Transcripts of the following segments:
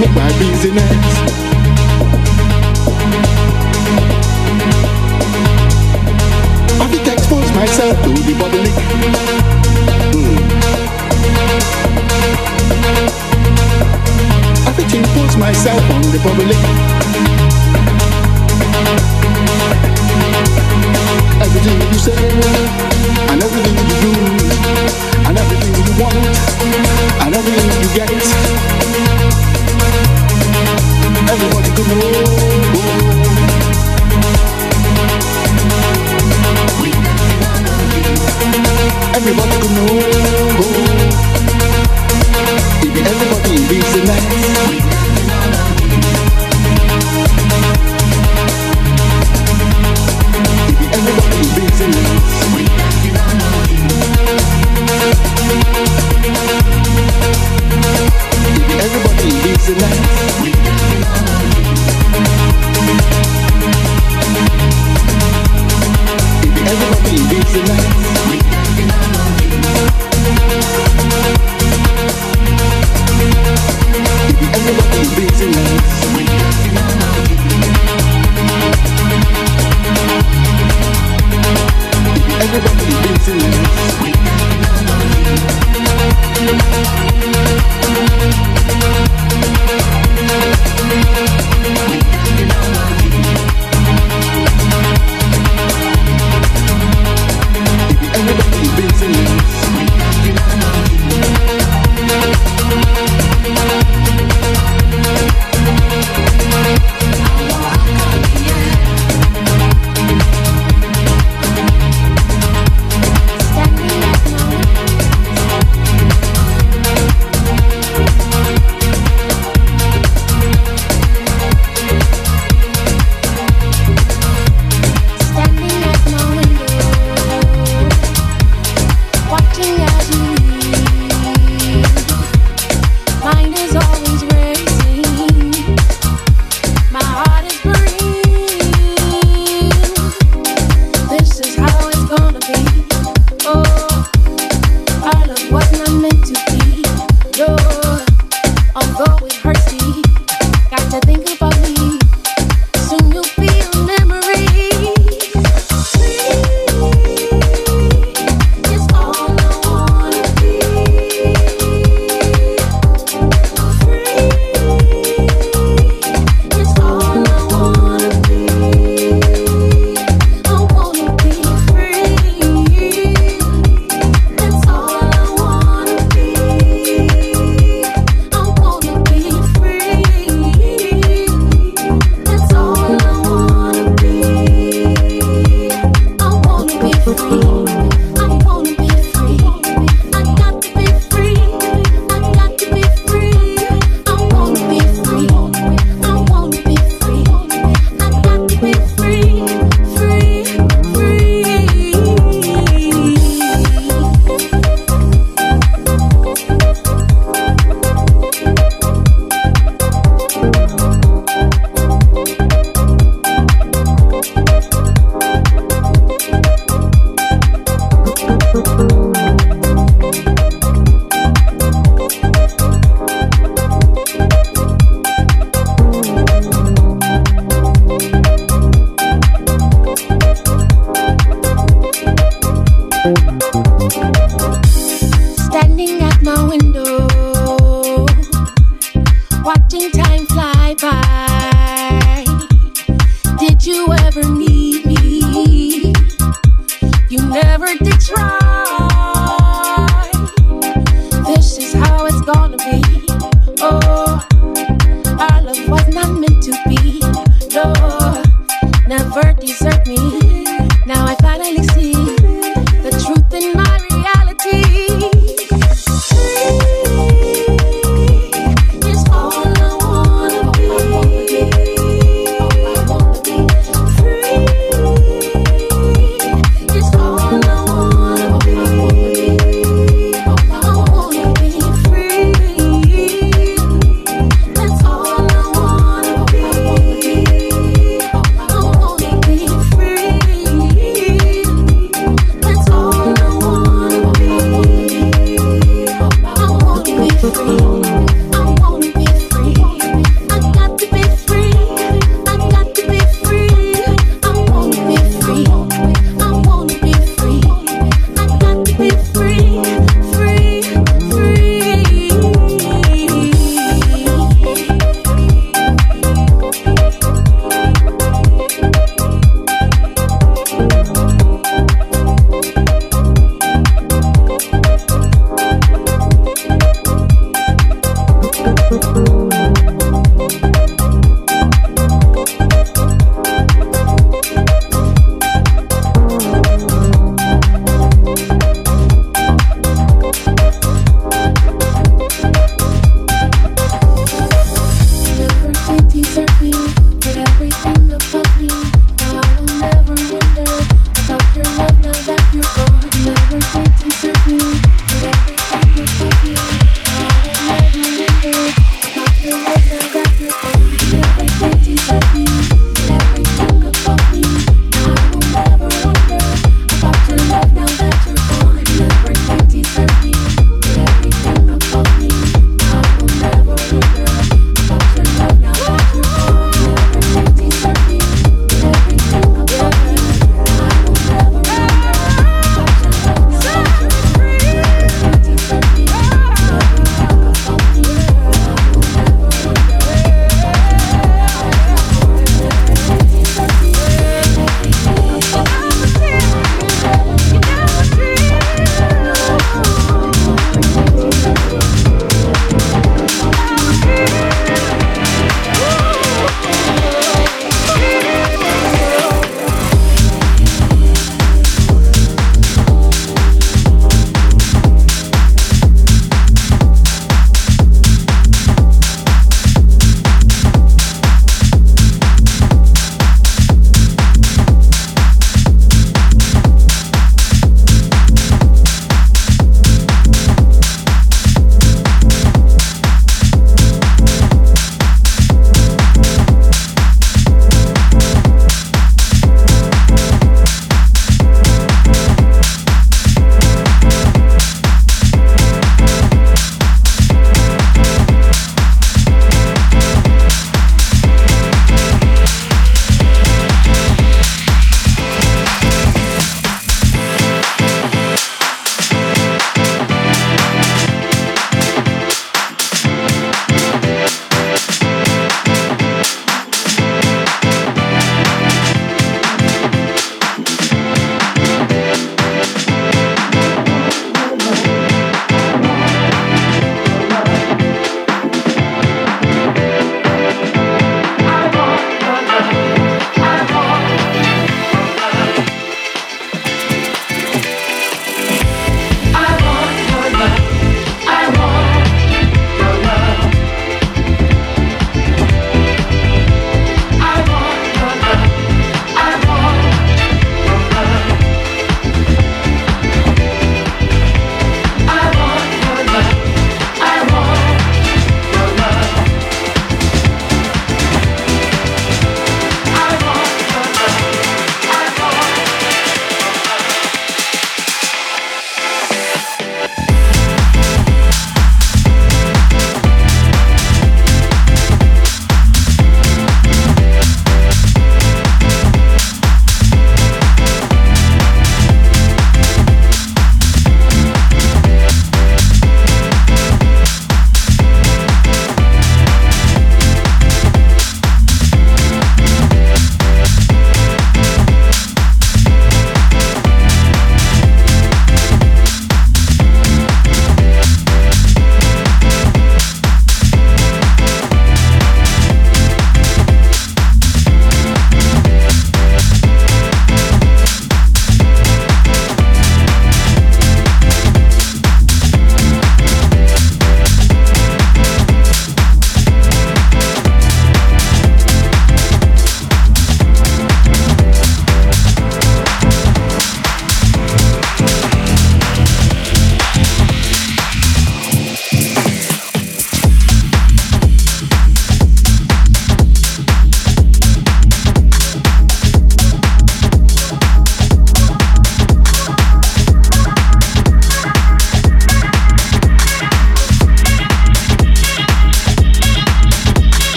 to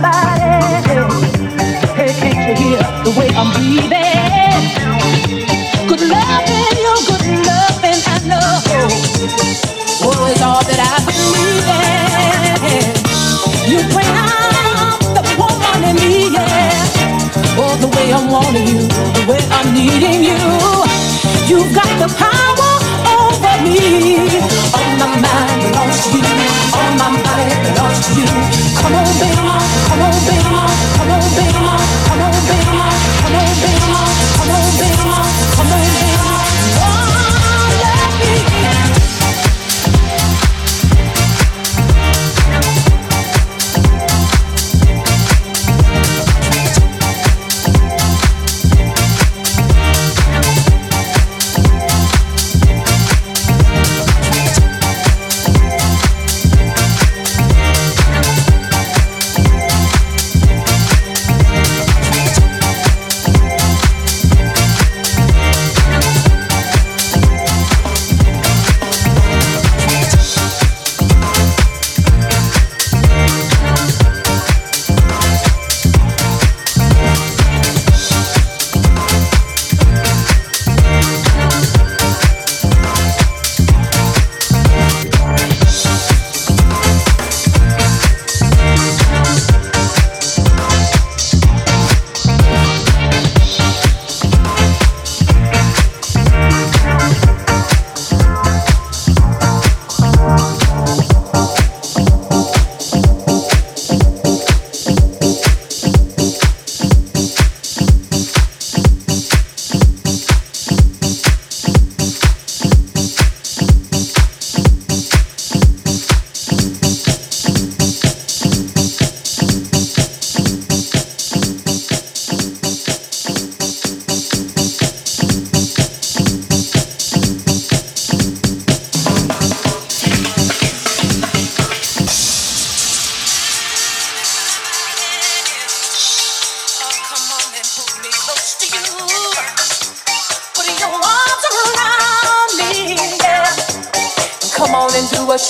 bye.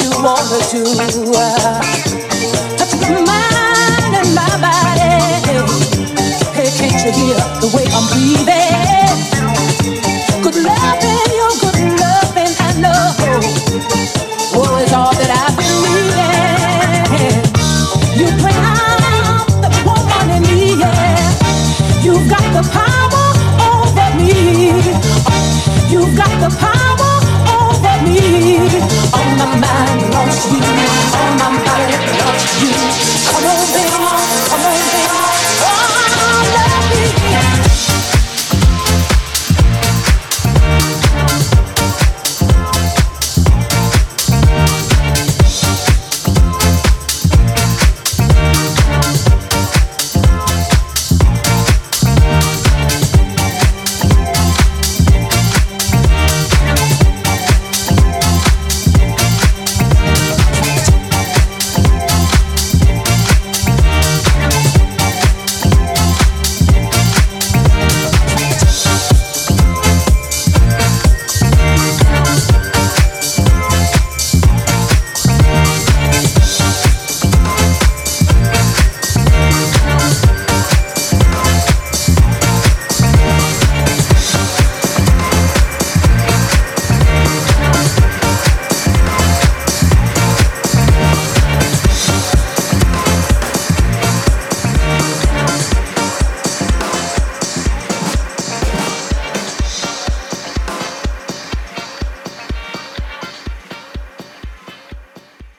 You wanna do. Touch my mind and my body. Hey, can't you hear the way I'm breathing?